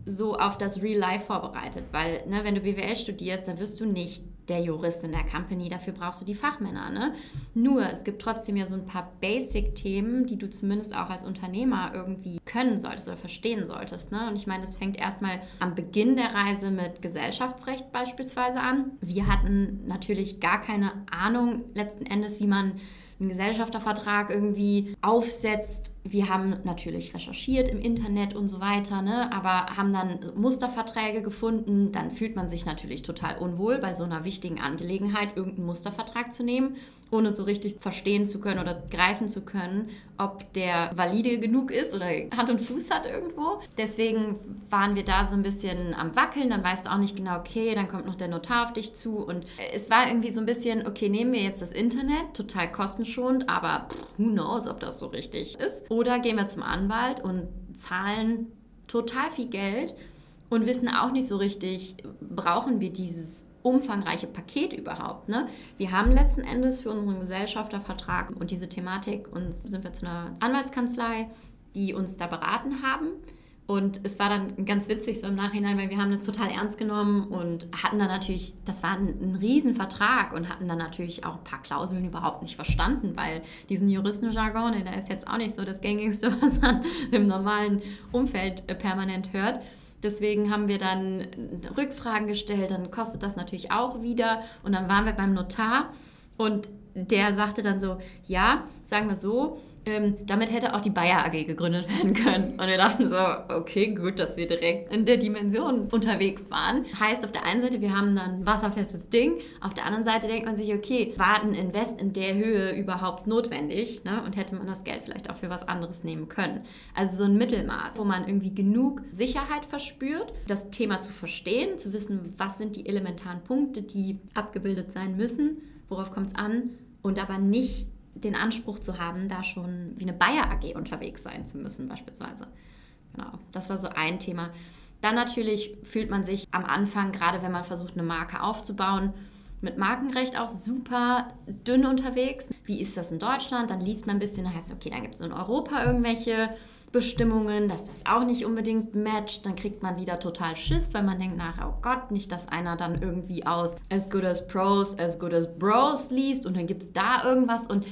S1: so auf das Real Life vorbereitet, weil ne, wenn du BWL studierst, dann wirst du nicht der Jurist in der Company, dafür brauchst du die Fachmänner. Ne? Nur, es gibt trotzdem ja so ein paar Basic-Themen, die du zumindest auch als Unternehmer irgendwie können solltest oder verstehen solltest. Ne? Und ich meine, das fängt erstmal am Beginn der Reise mit Gesellschaftsrecht beispielsweise an. Wir hatten natürlich gar keine Ahnung letzten Endes, wie man einen Gesellschaftervertrag irgendwie aufsetzt. Wir haben natürlich recherchiert im Internet und so weiter, ne? aber haben dann Musterverträge gefunden. Dann fühlt man sich natürlich total unwohl, bei so einer wichtigen Angelegenheit irgendeinen Mustervertrag zu nehmen ohne so richtig verstehen zu können oder greifen zu können, ob der valide genug ist oder Hand und Fuß hat irgendwo. Deswegen waren wir da so ein bisschen am Wackeln. Dann weißt du auch nicht genau, okay, dann kommt noch der Notar auf dich zu. Und es war irgendwie so ein bisschen, okay, nehmen wir jetzt das Internet, total kostenschonend, aber who knows, ob das so richtig ist. Oder gehen wir zum Anwalt und zahlen total viel Geld und wissen auch nicht so richtig, brauchen wir dieses umfangreiche Paket überhaupt. Ne? Wir haben letzten Endes für unseren Gesellschaftervertrag und diese Thematik uns sind wir zu einer Anwaltskanzlei, die uns da beraten haben. Und es war dann ganz witzig so im Nachhinein, weil wir haben das total ernst genommen und hatten dann natürlich, das war ein, ein Riesenvertrag und hatten dann natürlich auch ein paar Klauseln überhaupt nicht verstanden, weil diesen Juristenjargon, der ist jetzt auch nicht so das gängigste, was man im normalen Umfeld äh, permanent hört. Deswegen haben wir dann Rückfragen gestellt, dann kostet das natürlich auch wieder. Und dann waren wir beim Notar und der sagte dann so, ja, sagen wir so, ähm, damit hätte auch die Bayer AG gegründet werden können. Und wir dachten so, okay, gut, dass wir direkt in der Dimension unterwegs waren. Heißt, auf der einen Seite, wir haben dann ein wasserfestes Ding, auf der anderen Seite denkt man sich, okay, war ein Invest in der Höhe überhaupt notwendig? Ne? Und hätte man das Geld vielleicht auch für was anderes nehmen können? Also so ein Mittelmaß, wo man irgendwie genug Sicherheit verspürt, das Thema zu verstehen, zu wissen, was sind die elementaren Punkte, die abgebildet sein müssen, worauf kommt es an und aber nicht den Anspruch zu haben, da schon wie eine Bayer AG unterwegs sein zu müssen, beispielsweise. Genau, das war so ein Thema. Dann natürlich fühlt man sich am Anfang, gerade wenn man versucht, eine Marke aufzubauen, mit Markenrecht auch super dünn unterwegs. Wie ist das in Deutschland? Dann liest man ein bisschen, dann heißt okay, dann gibt es in Europa irgendwelche Bestimmungen, dass das auch nicht unbedingt matcht. Dann kriegt man wieder total Schiss, weil man denkt nach, oh Gott, nicht, dass einer dann irgendwie aus as good as pros, as good as bros liest und dann gibt es da irgendwas und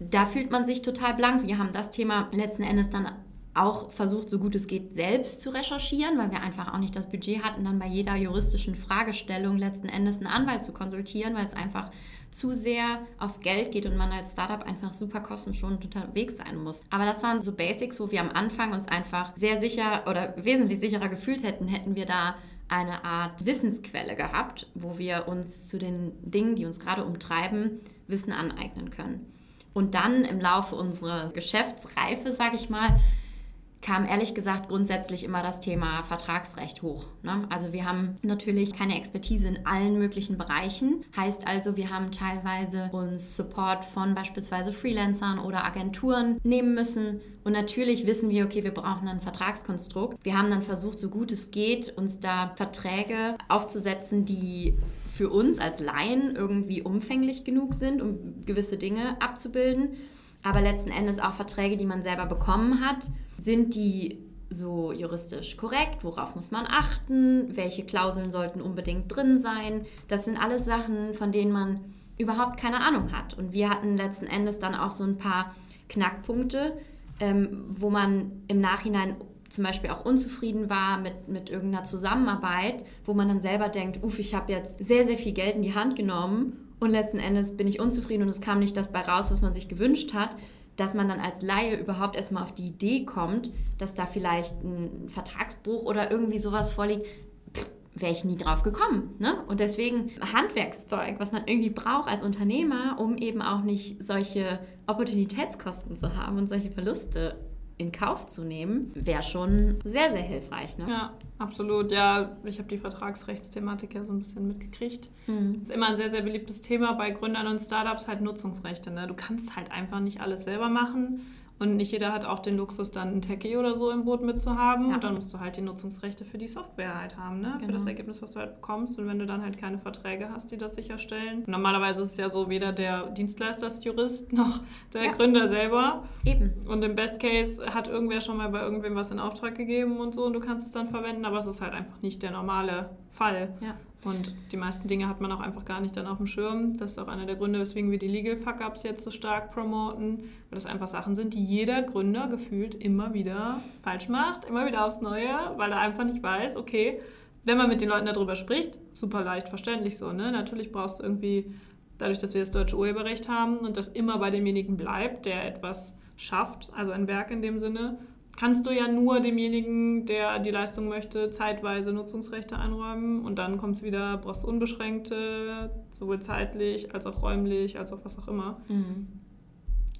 S1: da fühlt man sich total blank. Wir haben das Thema letzten Endes dann auch versucht, so gut es geht, selbst zu recherchieren, weil wir einfach auch nicht das Budget hatten, dann bei jeder juristischen Fragestellung letzten Endes einen Anwalt zu konsultieren, weil es einfach zu sehr aufs Geld geht und man als Startup einfach super kostenschonend unterwegs sein muss. Aber das waren so Basics, wo wir am Anfang uns einfach sehr sicher oder wesentlich sicherer gefühlt hätten, hätten wir da eine Art Wissensquelle gehabt, wo wir uns zu den Dingen, die uns gerade umtreiben, Wissen aneignen können. Und dann im Laufe unserer Geschäftsreife, sage ich mal, kam ehrlich gesagt grundsätzlich immer das Thema Vertragsrecht hoch. Ne? Also wir haben natürlich keine Expertise in allen möglichen Bereichen. Heißt also, wir haben teilweise uns Support von beispielsweise Freelancern oder Agenturen nehmen müssen. Und natürlich wissen wir, okay, wir brauchen ein Vertragskonstrukt. Wir haben dann versucht, so gut es geht, uns da Verträge aufzusetzen, die für uns als Laien irgendwie umfänglich genug sind, um gewisse Dinge abzubilden. Aber letzten Endes auch Verträge, die man selber bekommen hat sind die so juristisch korrekt? Worauf muss man achten? Welche Klauseln sollten unbedingt drin sein? Das sind alles Sachen, von denen man überhaupt keine Ahnung hat. Und wir hatten letzten Endes dann auch so ein paar Knackpunkte, ähm, wo man im Nachhinein zum Beispiel auch unzufrieden war mit, mit irgendeiner Zusammenarbeit, wo man dann selber denkt, uff, ich habe jetzt sehr, sehr viel Geld in die Hand genommen und letzten Endes bin ich unzufrieden und es kam nicht das bei raus, was man sich gewünscht hat dass man dann als Laie überhaupt erstmal auf die Idee kommt, dass da vielleicht ein Vertragsbruch oder irgendwie sowas vorliegt, wäre ich nie drauf gekommen. Ne? Und deswegen Handwerkszeug, was man irgendwie braucht als Unternehmer, um eben auch nicht solche Opportunitätskosten zu haben und solche Verluste in Kauf zu nehmen, wäre schon sehr, sehr hilfreich. Ne?
S2: Ja, absolut. Ja, ich habe die Vertragsrechtsthematik ja so ein bisschen mitgekriegt. Mhm. ist immer ein sehr, sehr beliebtes Thema bei Gründern und Startups, halt Nutzungsrechte. Ne? Du kannst halt einfach nicht alles selber machen. Und nicht jeder hat auch den Luxus, dann ein Techie oder so im Boot mitzuhaben. Ja. Und dann musst du halt die Nutzungsrechte für die Software halt haben, ne? Genau. Für das genau. Ergebnis, was du halt bekommst. Und wenn du dann halt keine Verträge hast, die das sicherstellen. Normalerweise ist es ja so, weder der Dienstleister ist Jurist noch der ja. Gründer selber. Eben. Und im Best Case hat irgendwer schon mal bei irgendwem was in Auftrag gegeben und so und du kannst es dann verwenden, aber es ist halt einfach nicht der normale Fall. Ja. Und die meisten Dinge hat man auch einfach gar nicht dann auf dem Schirm. Das ist auch einer der Gründe, weswegen wir die Legal Fuck-Ups jetzt so stark promoten, weil das einfach Sachen sind, die jeder Gründer gefühlt immer wieder falsch macht, immer wieder aufs Neue, weil er einfach nicht weiß, okay, wenn man mit den Leuten darüber spricht, super leicht verständlich so, ne? Natürlich brauchst du irgendwie, dadurch, dass wir das deutsche Urheberrecht haben und das immer bei demjenigen bleibt, der etwas schafft, also ein Werk in dem Sinne, kannst du ja nur demjenigen, der die Leistung möchte, zeitweise Nutzungsrechte einräumen und dann kommt es wieder, brauchst du unbeschränkte, sowohl zeitlich als auch räumlich, als auch was auch immer. Mhm.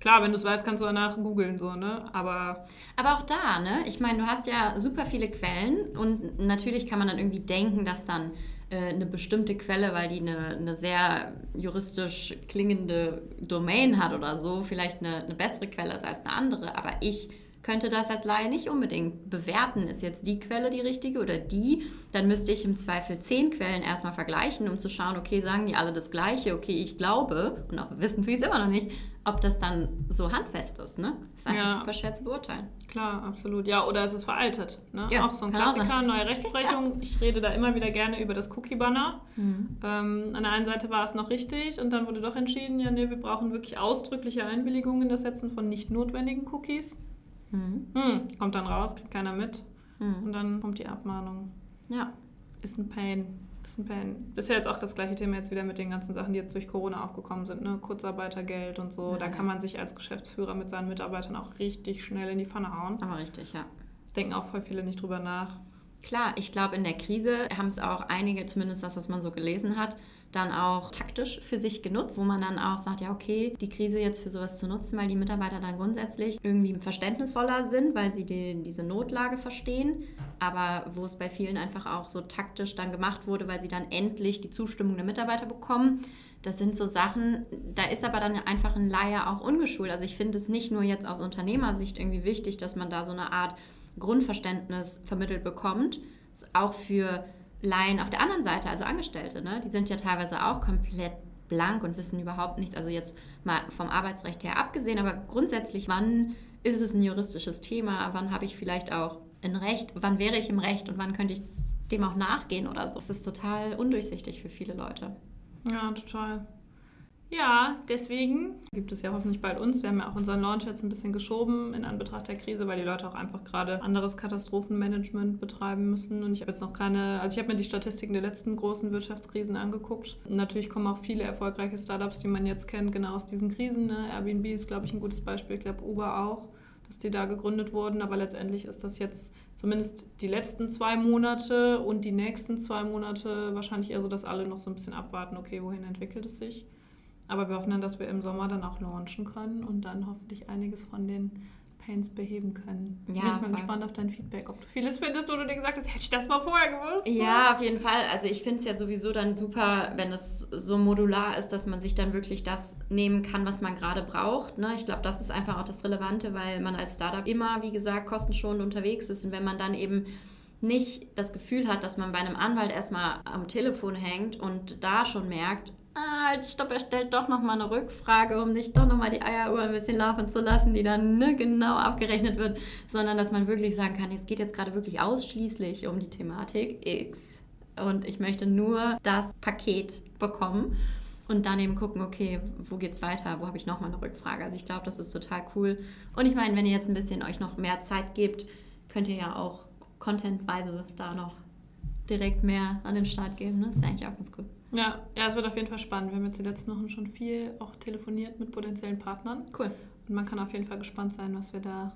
S2: Klar, wenn du es weißt, kannst du danach googeln, so, ne? Aber.
S1: Aber auch da, ne? Ich meine, du hast ja super viele Quellen und natürlich kann man dann irgendwie denken, dass dann äh, eine bestimmte Quelle, weil die eine, eine sehr juristisch klingende Domain hat oder so, vielleicht eine, eine bessere Quelle ist als eine andere. Aber ich könnte das als Laie nicht unbedingt bewerten. Ist jetzt die Quelle die richtige oder die? Dann müsste ich im Zweifel zehn Quellen erstmal vergleichen, um zu schauen, okay, sagen die alle das Gleiche? Okay, ich glaube, und auch wissen tue ich es immer noch nicht, ob das dann so handfest ist. Ne? Das ist einfach ja. super schwer zu beurteilen.
S2: Klar, absolut. Ja, oder es ist veraltet. Ne? Ja, auch so ein Klassiker, neue Rechtsprechung. Ich rede da immer wieder gerne über das Cookie-Banner. Mhm. Ähm, an der einen Seite war es noch richtig und dann wurde doch entschieden, ja, nee, wir brauchen wirklich ausdrückliche Einwilligungen in das Setzen von nicht notwendigen Cookies. Mhm. Mhm. Kommt dann raus, kriegt keiner mit. Mhm. Und dann kommt die Abmahnung. Ja. Ist ein Pain. Ist ein Pain. Ist ja jetzt auch das gleiche Thema jetzt wieder mit den ganzen Sachen, die jetzt durch Corona aufgekommen sind, ne? Kurzarbeitergeld und so. Ja, da kann man sich als Geschäftsführer mit seinen Mitarbeitern auch richtig schnell in die Pfanne hauen.
S1: Aber richtig, ja.
S2: denken auch voll viele nicht drüber nach.
S1: Klar, ich glaube, in der Krise haben es auch einige, zumindest das, was man so gelesen hat, dann auch taktisch für sich genutzt, wo man dann auch sagt, ja, okay, die Krise jetzt für sowas zu nutzen, weil die Mitarbeiter dann grundsätzlich irgendwie verständnisvoller sind, weil sie die, diese Notlage verstehen, aber wo es bei vielen einfach auch so taktisch dann gemacht wurde, weil sie dann endlich die Zustimmung der Mitarbeiter bekommen. Das sind so Sachen, da ist aber dann einfach ein Laie auch ungeschult. Also ich finde es nicht nur jetzt aus Unternehmersicht irgendwie wichtig, dass man da so eine Art Grundverständnis vermittelt bekommt, auch für Laien auf der anderen Seite, also Angestellte, ne, die sind ja teilweise auch komplett blank und wissen überhaupt nichts. Also jetzt mal vom Arbeitsrecht her abgesehen, aber grundsätzlich, wann ist es ein juristisches Thema? Wann habe ich vielleicht auch ein Recht? Wann wäre ich im Recht und wann könnte ich dem auch nachgehen oder so? Es ist total undurchsichtig für viele Leute.
S2: Ja, total. Ja, deswegen gibt es ja hoffentlich bald uns. Wir haben ja auch unseren Launch jetzt ein bisschen geschoben in Anbetracht der Krise, weil die Leute auch einfach gerade anderes Katastrophenmanagement betreiben müssen. Und ich habe jetzt noch keine, also ich habe mir die Statistiken der letzten großen Wirtschaftskrisen angeguckt. Und natürlich kommen auch viele erfolgreiche Startups, die man jetzt kennt, genau aus diesen Krisen. Ne? Airbnb ist, glaube ich, ein gutes Beispiel. Ich glaube, Uber auch, dass die da gegründet wurden. Aber letztendlich ist das jetzt zumindest die letzten zwei Monate und die nächsten zwei Monate wahrscheinlich eher so, dass alle noch so ein bisschen abwarten, okay, wohin entwickelt es sich. Aber wir hoffen dann, dass wir im Sommer dann auch launchen können und dann hoffentlich einiges von den Pains beheben können. Ja, Bin ich mal gespannt auf dein Feedback, ob du vieles findest, wo du dir gesagt hast, hätte ich das mal vorher gewusst.
S1: Ja, auf jeden Fall. Also ich finde es ja sowieso dann super, wenn es so modular ist, dass man sich dann wirklich das nehmen kann, was man gerade braucht. Ne? Ich glaube, das ist einfach auch das Relevante, weil man als Startup immer, wie gesagt, kostenschonend unterwegs ist. Und wenn man dann eben nicht das Gefühl hat, dass man bei einem Anwalt erstmal am Telefon hängt und da schon merkt, ah, halt, stopp, er stellt doch nochmal eine Rückfrage, um nicht doch nochmal die Eieruhr ein bisschen laufen zu lassen, die dann ne, genau abgerechnet wird, sondern dass man wirklich sagen kann, es geht jetzt gerade wirklich ausschließlich um die Thematik X. Und ich möchte nur das Paket bekommen und dann eben gucken, okay, wo geht's weiter, wo habe ich nochmal eine Rückfrage. Also ich glaube, das ist total cool. Und ich meine, wenn ihr jetzt ein bisschen euch noch mehr Zeit gebt, könnt ihr ja auch contentweise da noch direkt mehr an den Start geben. Ne? Das ist eigentlich auch ganz cool.
S2: Ja, ja, es wird auf jeden Fall spannend. Wir haben jetzt die letzten Wochen schon viel auch telefoniert mit potenziellen Partnern.
S1: Cool.
S2: Und man kann auf jeden Fall gespannt sein, was wir da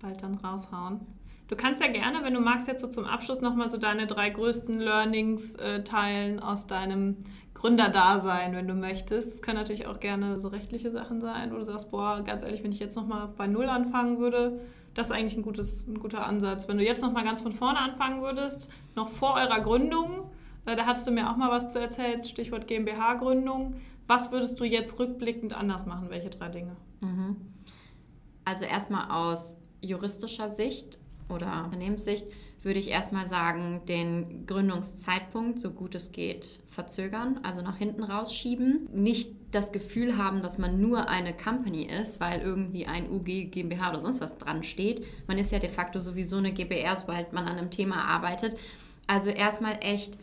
S2: bald dann raushauen. Du kannst ja gerne, wenn du magst, jetzt so zum Abschluss nochmal so deine drei größten Learnings äh, teilen aus deinem Gründerdasein, wenn du möchtest. Es können natürlich auch gerne so rechtliche Sachen sein, wo du sagst, boah, ganz ehrlich, wenn ich jetzt nochmal bei Null anfangen würde, das ist eigentlich ein, gutes, ein guter Ansatz. Wenn du jetzt nochmal ganz von vorne anfangen würdest, noch vor eurer Gründung, da hattest du mir auch mal was zu erzählt, Stichwort GmbH-Gründung. Was würdest du jetzt rückblickend anders machen? Welche drei Dinge?
S1: Mhm. Also erstmal aus juristischer Sicht oder Unternehmenssicht würde ich erstmal sagen, den Gründungszeitpunkt, so gut es geht, verzögern, also nach hinten rausschieben. Nicht das Gefühl haben, dass man nur eine Company ist, weil irgendwie ein UG, GmbH oder sonst was dran steht. Man ist ja de facto sowieso eine GBR, sobald man an einem Thema arbeitet. Also erstmal echt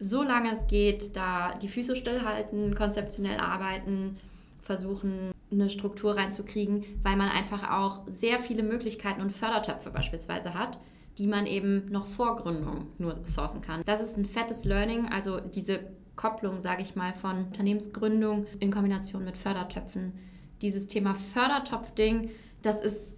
S1: so lange es geht, da die Füße stillhalten, konzeptionell arbeiten, versuchen, eine Struktur reinzukriegen, weil man einfach auch sehr viele Möglichkeiten und Fördertöpfe beispielsweise hat, die man eben noch vor Gründung nur sourcen kann. Das ist ein fettes Learning, also diese Kopplung, sage ich mal, von Unternehmensgründung in Kombination mit Fördertöpfen. Dieses Thema Fördertopf-Ding, das ist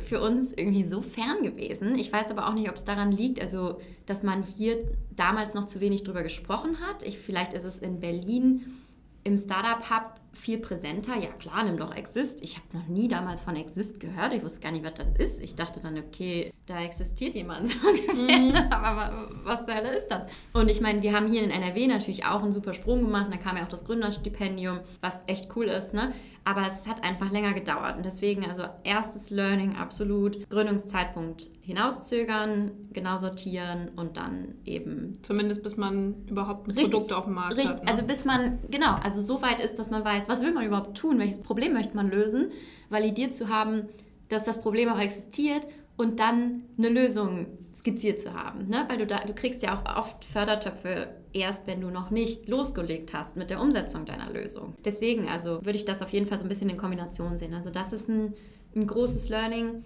S1: für uns irgendwie so fern gewesen. Ich weiß aber auch nicht, ob es daran liegt, also dass man hier damals noch zu wenig drüber gesprochen hat. Ich, vielleicht ist es in Berlin im Startup Hub viel präsenter. Ja klar, nimm doch Exist. Ich habe noch nie damals von Exist gehört. Ich wusste gar nicht, was das ist. Ich dachte dann, okay, da existiert jemand so ungefähr. Mhm. Aber was zur Hölle ist das? Und ich meine, wir haben hier in NRW natürlich auch einen super Sprung gemacht. Da kam ja auch das Gründerstipendium, was echt cool ist. Ne? Aber es hat einfach länger gedauert. Und deswegen, also erstes Learning absolut. Gründungszeitpunkt hinauszögern, genau sortieren und dann eben.
S2: Zumindest bis man überhaupt ein Produkt auf dem Markt
S1: richtig,
S2: hat.
S1: Ne? Also bis man, genau, also so weit ist, dass man weiß, was will man überhaupt tun, welches Problem möchte man lösen, validiert zu haben, dass das Problem auch existiert und dann eine Lösung skizziert zu haben. Ne? Weil du, da, du kriegst ja auch oft Fördertöpfe erst, wenn du noch nicht losgelegt hast mit der Umsetzung deiner Lösung. Deswegen, also würde ich das auf jeden Fall so ein bisschen in Kombination sehen. Also das ist ein, ein großes Learning.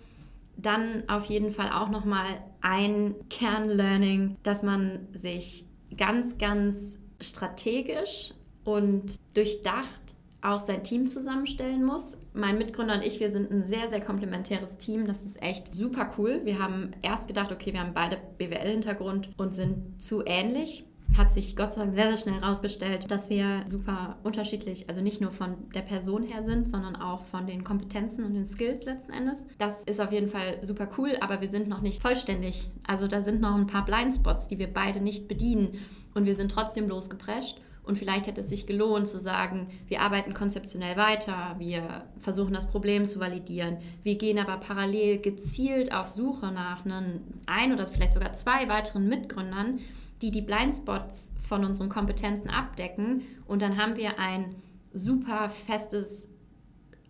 S1: Dann auf jeden Fall auch nochmal ein Kernlearning, dass man sich ganz, ganz strategisch und durchdacht auch sein Team zusammenstellen muss. Mein Mitgründer und ich, wir sind ein sehr, sehr komplementäres Team. Das ist echt super cool. Wir haben erst gedacht, okay, wir haben beide BWL-Hintergrund und sind zu ähnlich. Hat sich Gott sei Dank sehr, sehr schnell herausgestellt, dass wir super unterschiedlich, also nicht nur von der Person her sind, sondern auch von den Kompetenzen und den Skills letzten Endes. Das ist auf jeden Fall super cool, aber wir sind noch nicht vollständig. Also da sind noch ein paar Blindspots, die wir beide nicht bedienen und wir sind trotzdem losgeprescht und vielleicht hätte es sich gelohnt zu sagen, wir arbeiten konzeptionell weiter, wir versuchen das Problem zu validieren, wir gehen aber parallel gezielt auf Suche nach einen, ein oder vielleicht sogar zwei weiteren Mitgründern, die die Blindspots von unseren Kompetenzen abdecken. Und dann haben wir ein super festes,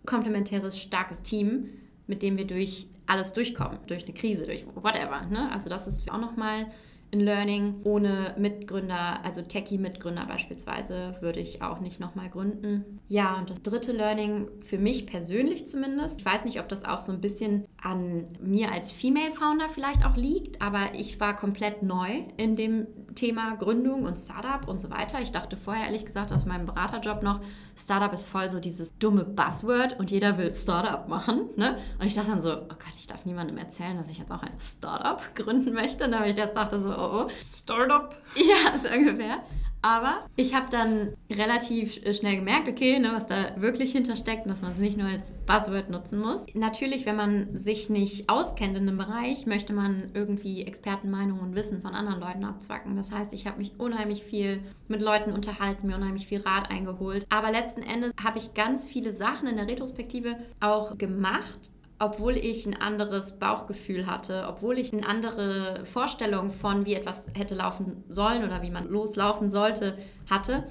S1: komplementäres, starkes Team, mit dem wir durch alles durchkommen, durch eine Krise, durch whatever. Ne? Also das ist auch nochmal ein Learning. Ohne Mitgründer, also Techie-Mitgründer beispielsweise, würde ich auch nicht nochmal gründen. Ja, und das dritte Learning, für mich persönlich zumindest, ich weiß nicht, ob das auch so ein bisschen an mir als Female Founder vielleicht auch liegt, aber ich war komplett neu in dem Thema Gründung und Startup und so weiter. Ich dachte vorher ehrlich gesagt aus meinem Beraterjob noch, Startup ist voll so dieses dumme Buzzword und jeder will Startup machen. Ne? Und ich dachte dann so, oh Gott, ich darf niemandem erzählen, dass ich jetzt auch ein Startup gründen möchte. Und da habe ich jetzt dachte so, oh, oh.
S2: Startup?
S1: Ja, so ungefähr. Aber ich habe dann relativ äh, schnell gemerkt, okay, ne, was da wirklich hintersteckt und dass man es nicht nur als Buzzword nutzen muss. Natürlich, wenn man sich nicht auskennt in einem Bereich, möchte man irgendwie Expertenmeinungen und Wissen von anderen Leuten abzwacken. Das heißt, ich habe mich unheimlich viel mit Leuten unterhalten, mir unheimlich viel Rat eingeholt. Aber letzten Endes habe ich ganz viele Sachen in der Retrospektive auch gemacht, obwohl ich ein anderes Bauchgefühl hatte, obwohl ich eine andere Vorstellung von, wie etwas hätte laufen sollen oder wie man loslaufen sollte, hatte.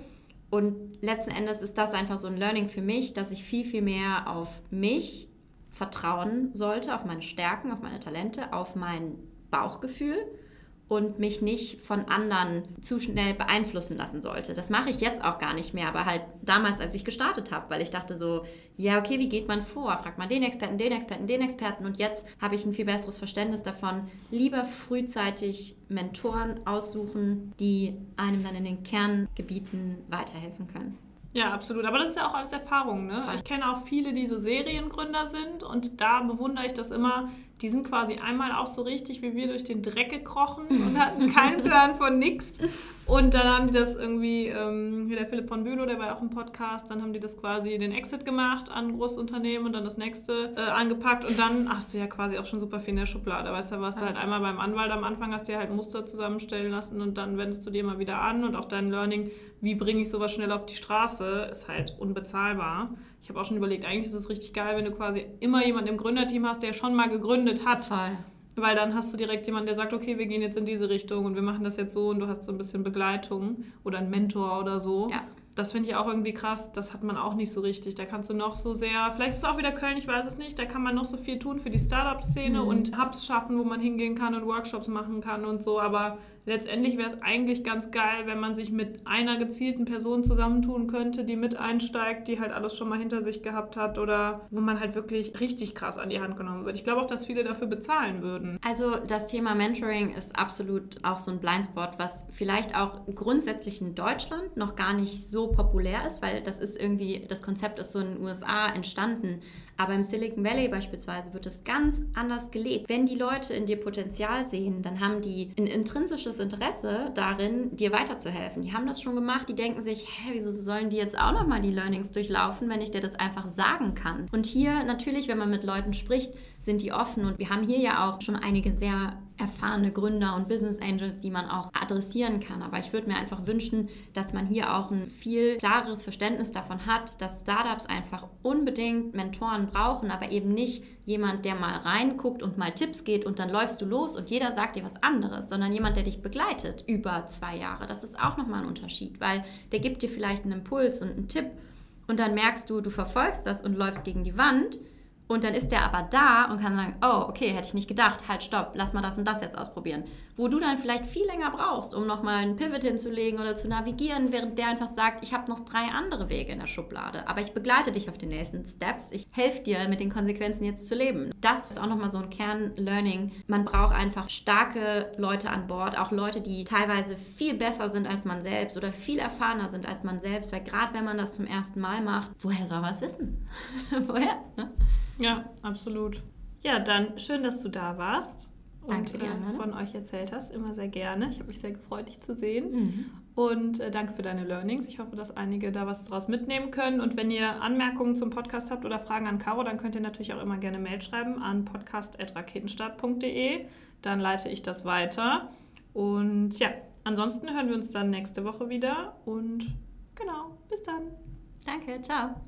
S1: Und letzten Endes ist das einfach so ein Learning für mich, dass ich viel, viel mehr auf mich vertrauen sollte, auf meine Stärken, auf meine Talente, auf mein Bauchgefühl und mich nicht von anderen zu schnell beeinflussen lassen sollte. Das mache ich jetzt auch gar nicht mehr, aber halt damals, als ich gestartet habe, weil ich dachte so, ja, okay, wie geht man vor? Fragt man den Experten, den Experten, den Experten und jetzt habe ich ein viel besseres Verständnis davon. Lieber frühzeitig Mentoren aussuchen, die einem dann in den Kerngebieten weiterhelfen können.
S2: Ja, absolut. Aber das ist ja auch alles Erfahrung. Ne? Ich kenne auch viele, die so Seriengründer sind und da bewundere ich das immer, die sind quasi einmal auch so richtig wie wir durch den Dreck gekrochen und hatten keinen Plan von nix. Und dann haben die das irgendwie, ähm, hier der Philipp von Bülow, der war ja auch im Podcast, dann haben die das quasi den Exit gemacht an ein großes Unternehmen und dann das nächste äh, angepackt und dann hast du ja quasi auch schon super viel in der Schublade. Weißt du, warst du halt einmal beim Anwalt am Anfang, hast dir halt Muster zusammenstellen lassen und dann wendest du dir mal wieder an und auch dein Learning, wie bringe ich sowas schnell auf die Straße, ist halt unbezahlbar. Ich habe auch schon überlegt, eigentlich ist es richtig geil, wenn du quasi immer jemanden im Gründerteam hast, der schon mal gegründet hat.
S1: Voll.
S2: Weil dann hast du direkt jemanden, der sagt, okay, wir gehen jetzt in diese Richtung und wir machen das jetzt so und du hast so ein bisschen Begleitung oder einen Mentor oder so.
S1: Ja.
S2: Das finde ich auch irgendwie krass. Das hat man auch nicht so richtig. Da kannst du noch so sehr, vielleicht ist es auch wieder Köln, ich weiß es nicht, da kann man noch so viel tun für die Startup-Szene mhm. und Hubs schaffen, wo man hingehen kann und Workshops machen kann und so. Aber letztendlich wäre es eigentlich ganz geil, wenn man sich mit einer gezielten Person zusammentun könnte, die mit einsteigt, die halt alles schon mal hinter sich gehabt hat oder wo man halt wirklich richtig krass an die Hand genommen wird. Ich glaube auch, dass viele dafür bezahlen würden.
S1: Also das Thema Mentoring ist absolut auch so ein Blindspot, was vielleicht auch grundsätzlich in Deutschland noch gar nicht so populär ist, weil das ist irgendwie, das Konzept ist so in den USA entstanden. Aber im Silicon Valley beispielsweise wird es ganz anders gelebt. Wenn die Leute in dir Potenzial sehen, dann haben die ein intrinsisches Interesse darin, dir weiterzuhelfen. Die haben das schon gemacht, die denken sich, hä, wieso sollen die jetzt auch nochmal die Learnings durchlaufen, wenn ich dir das einfach sagen kann? Und hier natürlich, wenn man mit Leuten spricht, sind die offen. Und wir haben hier ja auch schon einige sehr erfahrene Gründer und Business Angels, die man auch adressieren kann. Aber ich würde mir einfach wünschen, dass man hier auch ein viel klareres Verständnis davon hat, dass Startups einfach unbedingt Mentoren brauchen, aber eben nicht jemand, der mal reinguckt und mal Tipps geht und dann läufst du los und jeder sagt dir was anderes, sondern jemand, der dich begleitet über zwei Jahre. Das ist auch nochmal ein Unterschied, weil der gibt dir vielleicht einen Impuls und einen Tipp und dann merkst du, du verfolgst das und läufst gegen die Wand und dann ist der aber da und kann sagen, oh, okay, hätte ich nicht gedacht, halt, stopp, lass mal das und das jetzt ausprobieren. Wo du dann vielleicht viel länger brauchst, um nochmal einen Pivot hinzulegen oder zu navigieren, während der einfach sagt, ich habe noch drei andere Wege in der Schublade, aber ich begleite dich auf den nächsten Steps, ich helfe dir, mit den Konsequenzen jetzt zu leben. Das ist auch nochmal so ein Kern-Learning. Man braucht einfach starke Leute an Bord, auch Leute, die teilweise viel besser sind als man selbst oder viel erfahrener sind als man selbst, weil gerade wenn man das zum ersten Mal macht, woher soll man es wissen? woher? Ne?
S2: Ja, absolut. Ja, dann schön, dass du da warst
S1: danke,
S2: und
S1: äh,
S2: von euch erzählt hast. Immer sehr gerne. Ich habe mich sehr gefreut, dich zu sehen.
S1: Mhm.
S2: Und äh, danke für deine Learnings. Ich hoffe, dass einige da was draus mitnehmen können. Und wenn ihr Anmerkungen zum Podcast habt oder Fragen an Caro, dann könnt ihr natürlich auch immer gerne Mail schreiben an podcast.raketenstart.de. Dann leite ich das weiter. Und ja, ansonsten hören wir uns dann nächste Woche wieder. Und genau, bis dann.
S1: Danke, ciao.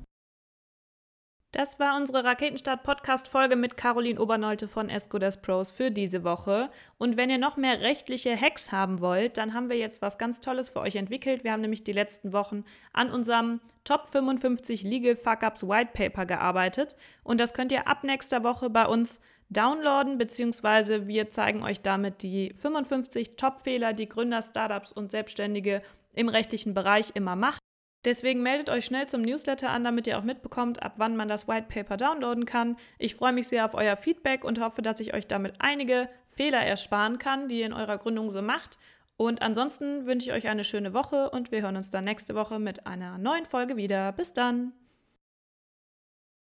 S2: Das war unsere Raketenstart-Podcast-Folge mit Caroline Obernolte von Escodas Pros für diese Woche. Und wenn ihr noch mehr rechtliche Hacks haben wollt, dann haben wir jetzt was ganz Tolles für euch entwickelt. Wir haben nämlich die letzten Wochen an unserem Top 55 Legal Fuck-Ups White Paper gearbeitet. Und das könnt ihr ab nächster Woche bei uns downloaden, beziehungsweise wir zeigen euch damit die 55 Top-Fehler, die Gründer, Startups und Selbstständige im rechtlichen Bereich immer machen. Deswegen meldet euch schnell zum Newsletter an, damit ihr auch mitbekommt, ab wann man das White Paper downloaden kann. Ich freue mich sehr auf euer Feedback und hoffe, dass ich euch damit einige Fehler ersparen kann, die ihr in eurer Gründung so macht. Und ansonsten wünsche ich euch eine schöne Woche und wir hören uns dann nächste Woche mit einer neuen Folge wieder. Bis dann!